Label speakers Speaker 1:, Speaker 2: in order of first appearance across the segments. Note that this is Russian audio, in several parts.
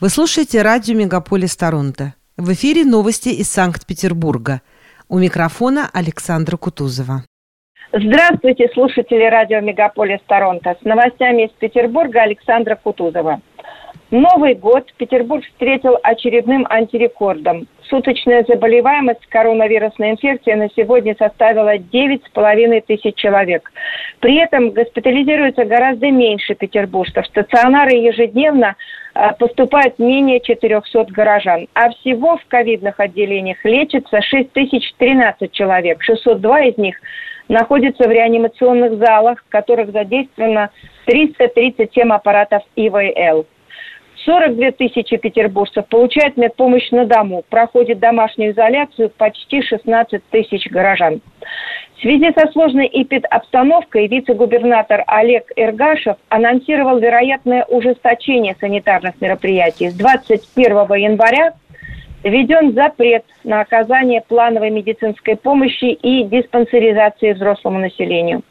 Speaker 1: Вы слушаете радио «Мегаполис Торонто». В эфире новости из Санкт-Петербурга. У микрофона Александра Кутузова.
Speaker 2: Здравствуйте, слушатели радио «Мегаполис Торонто». С новостями из Петербурга Александра Кутузова. Новый год Петербург встретил очередным антирекордом. Суточная заболеваемость коронавирусной инфекцией на сегодня составила 9,5 тысяч человек. При этом госпитализируется гораздо меньше петербуржцев. Стационары ежедневно поступает менее 400 горожан. А всего в ковидных отделениях лечится 6013 человек. 602 из них находятся в реанимационных залах, в которых задействовано 337 аппаратов ИВЛ. 42 тысячи петербуржцев получают медпомощь на дому. Проходит домашнюю изоляцию почти 16 тысяч горожан. В связи со сложной эпидобстановкой вице-губернатор Олег Эргашев анонсировал вероятное ужесточение санитарных мероприятий. С 21 января введен запрет на оказание плановой медицинской помощи и диспансеризации взрослому населению.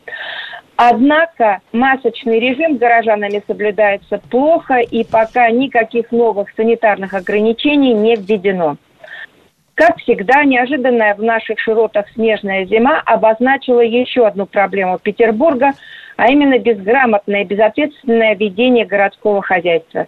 Speaker 2: Однако масочный режим горожанами соблюдается плохо, и пока никаких новых санитарных ограничений не введено. Как всегда, неожиданная в наших широтах снежная зима обозначила еще одну проблему Петербурга, а именно безграмотное и безответственное ведение городского хозяйства.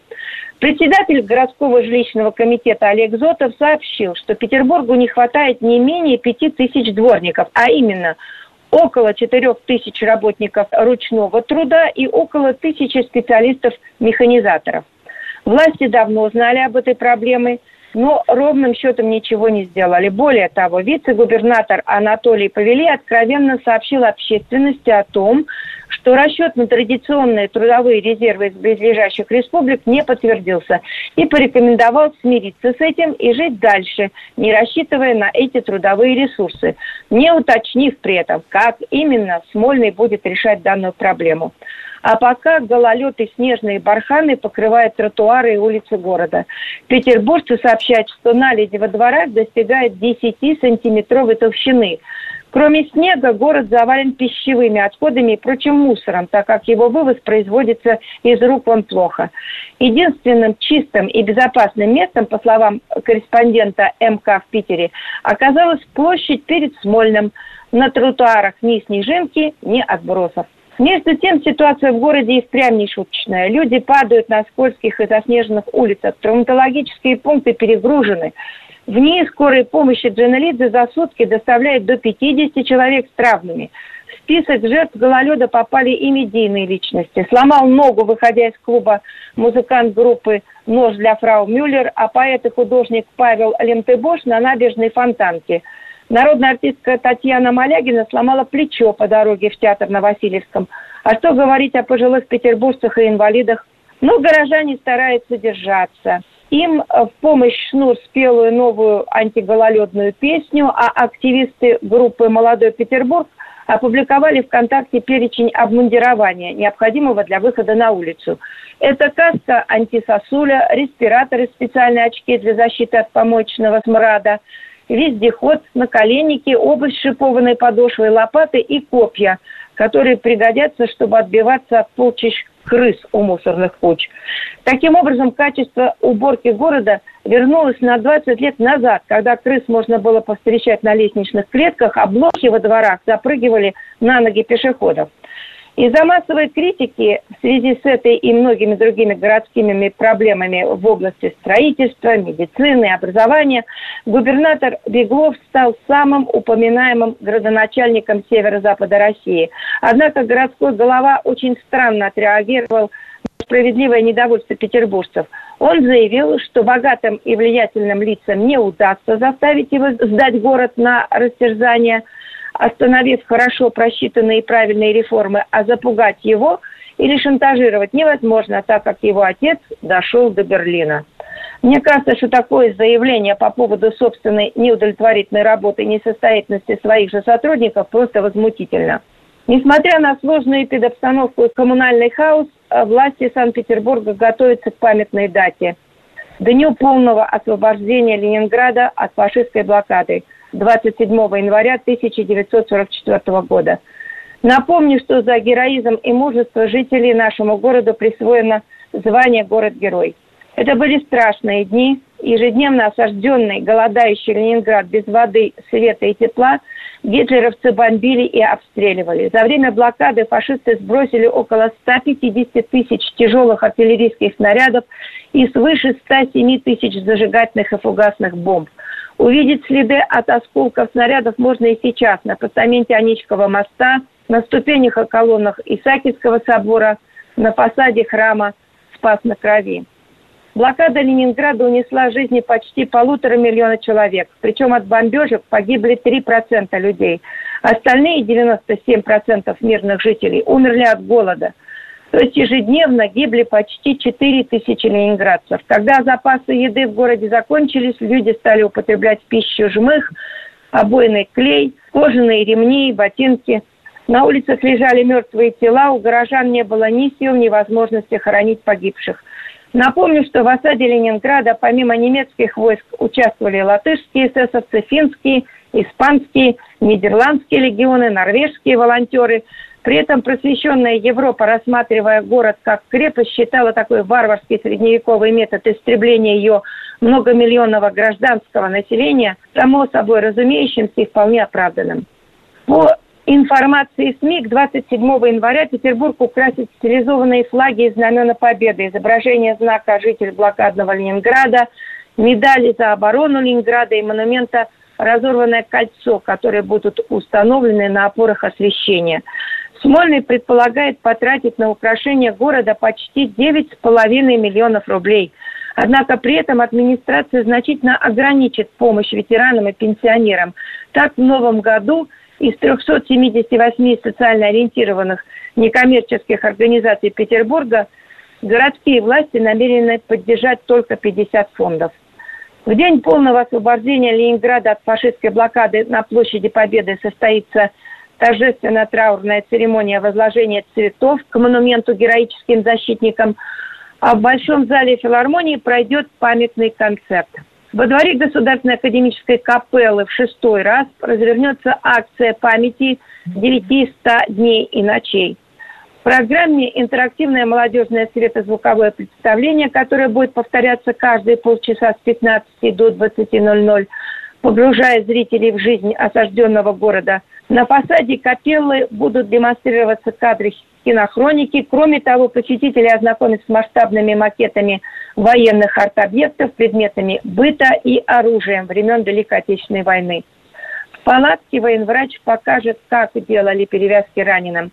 Speaker 2: Председатель городского жилищного комитета Олег Зотов сообщил, что Петербургу не хватает не менее пяти тысяч дворников, а именно – около 4 тысяч работников ручного труда и около тысячи специалистов-механизаторов. Власти давно знали об этой проблеме, но ровным счетом ничего не сделали. Более того, вице-губернатор Анатолий Павели откровенно сообщил общественности о том, что расчет на традиционные трудовые резервы из близлежащих республик не подтвердился и порекомендовал смириться с этим и жить дальше, не рассчитывая на эти трудовые ресурсы, не уточнив при этом, как именно Смольный будет решать данную проблему. А пока гололед и снежные барханы покрывают тротуары и улицы города. Петербуржцы сообщают, что наледь во дворах достигает 10-сантиметровой толщины. Кроме снега, город завален пищевыми отходами и прочим мусором, так как его вывоз производится из рук вон плохо. Единственным чистым и безопасным местом, по словам корреспондента МК в Питере, оказалась площадь перед Смольным. На тротуарах ни снежинки, ни отбросов. Между тем, ситуация в городе и впрямь не шуточная. Люди падают на скользких и заснеженных улицах. Травматологические пункты перегружены. В ней скорой помощи Джанелидзе за сутки доставляет до 50 человек с травмами. В список жертв гололеда попали и медийные личности. Сломал ногу, выходя из клуба музыкант группы «Нож для фрау Мюллер», а поэт и художник Павел Лемтебош на набережной Фонтанке – Народная артистка Татьяна Малягина сломала плечо по дороге в театр на Васильевском. А что говорить о пожилых петербуржцах и инвалидах? Но горожане стараются держаться. Им в помощь Шнур спелую новую антигололедную песню, а активисты группы «Молодой Петербург» опубликовали ВКонтакте перечень обмундирования, необходимого для выхода на улицу. Это каска антисосуля, респираторы, специальные очки для защиты от помоечного смрада – вездеход, наколенники, обувь с шипованной подошвой, лопаты и копья, которые пригодятся, чтобы отбиваться от полчищ крыс у мусорных куч. Таким образом, качество уборки города вернулось на 20 лет назад, когда крыс можно было повстречать на лестничных клетках, а блохи во дворах запрыгивали на ноги пешеходов. Из-за массовой критики в связи с этой и многими другими городскими проблемами в области строительства, медицины, образования, губернатор Беглов стал самым упоминаемым градоначальником северо-запада России. Однако городской голова очень странно отреагировал на справедливое недовольство петербуржцев. Он заявил, что богатым и влиятельным лицам не удастся заставить его сдать город на растерзание – остановив хорошо просчитанные и правильные реформы, а запугать его или шантажировать невозможно, так как его отец дошел до Берлина. Мне кажется, что такое заявление по поводу собственной неудовлетворительной работы и несостоятельности своих же сотрудников просто возмутительно. Несмотря на сложную педобстановку и коммунальный хаос, власти Санкт-Петербурга готовятся к памятной дате – Дню полного освобождения Ленинграда от фашистской блокады – 27 января 1944 года. Напомню, что за героизм и мужество жителей нашему городу присвоено звание «Город-герой». Это были страшные дни. Ежедневно осажденный, голодающий Ленинград без воды, света и тепла гитлеровцы бомбили и обстреливали. За время блокады фашисты сбросили около 150 тысяч тяжелых артиллерийских снарядов и свыше 107 тысяч зажигательных и фугасных бомб. Увидеть следы от осколков снарядов можно и сейчас на постаменте Аничкова моста, на ступенях и колоннах Исаакиевского собора, на фасаде храма Спас на Крови. Блокада Ленинграда унесла жизни почти полутора миллиона человек. Причем от бомбежек погибли 3% людей. Остальные 97% мирных жителей умерли от голода. То есть ежедневно гибли почти 4 тысячи ленинградцев. Когда запасы еды в городе закончились, люди стали употреблять в пищу жмых, обойный клей, кожаные ремни, ботинки. На улицах лежали мертвые тела, у горожан не было ни сил, ни возможности хоронить погибших. Напомню, что в осаде Ленинграда помимо немецких войск участвовали латышские эсэсовцы, финские, испанские, нидерландские легионы, норвежские волонтеры. При этом просвещенная Европа, рассматривая город как крепость, считала такой варварский средневековый метод истребления ее многомиллионного гражданского населения, само собой разумеющимся и вполне оправданным. По информации СМИ к 27 января Петербург украсит стилизованные флаги и знамена Победы, изображение знака «Житель блокадного Ленинграда», медали за оборону Ленинграда и монумента «Разорванное кольцо», которые будут установлены на опорах освещения. Смольный предполагает потратить на украшение города почти 9,5 миллионов рублей. Однако при этом администрация значительно ограничит помощь ветеранам и пенсионерам. Так, в новом году – из 378 социально ориентированных некоммерческих организаций Петербурга городские власти намерены поддержать только 50 фондов. В день полного освобождения Ленинграда от фашистской блокады на площади Победы состоится торжественная траурная церемония возложения цветов к монументу героическим защитникам, а в Большом зале филармонии пройдет памятный концерт – во дворе Государственной академической капеллы в шестой раз развернется акция памяти 900 дней и ночей. В программе интерактивное молодежное светозвуковое представление, которое будет повторяться каждые полчаса с 15 до 20.00, погружая зрителей в жизнь осажденного города. На фасаде капеллы будут демонстрироваться кадры кинохроники. Кроме того, посетители ознакомятся с масштабными макетами военных арт-объектов, предметами быта и оружием времен Великой Отечественной войны. В палатке военврач покажет, как делали перевязки раненым.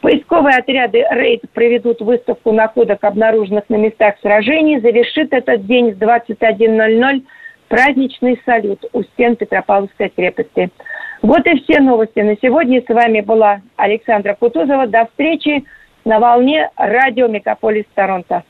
Speaker 2: Поисковые отряды «Рейд» проведут выставку находок, обнаруженных на местах сражений. Завершит этот день в 21.00 праздничный салют у стен Петропавловской крепости. Вот и все новости на сегодня. С вами была Александра Кутузова. До встречи на волне радио Мегаполис Торонто.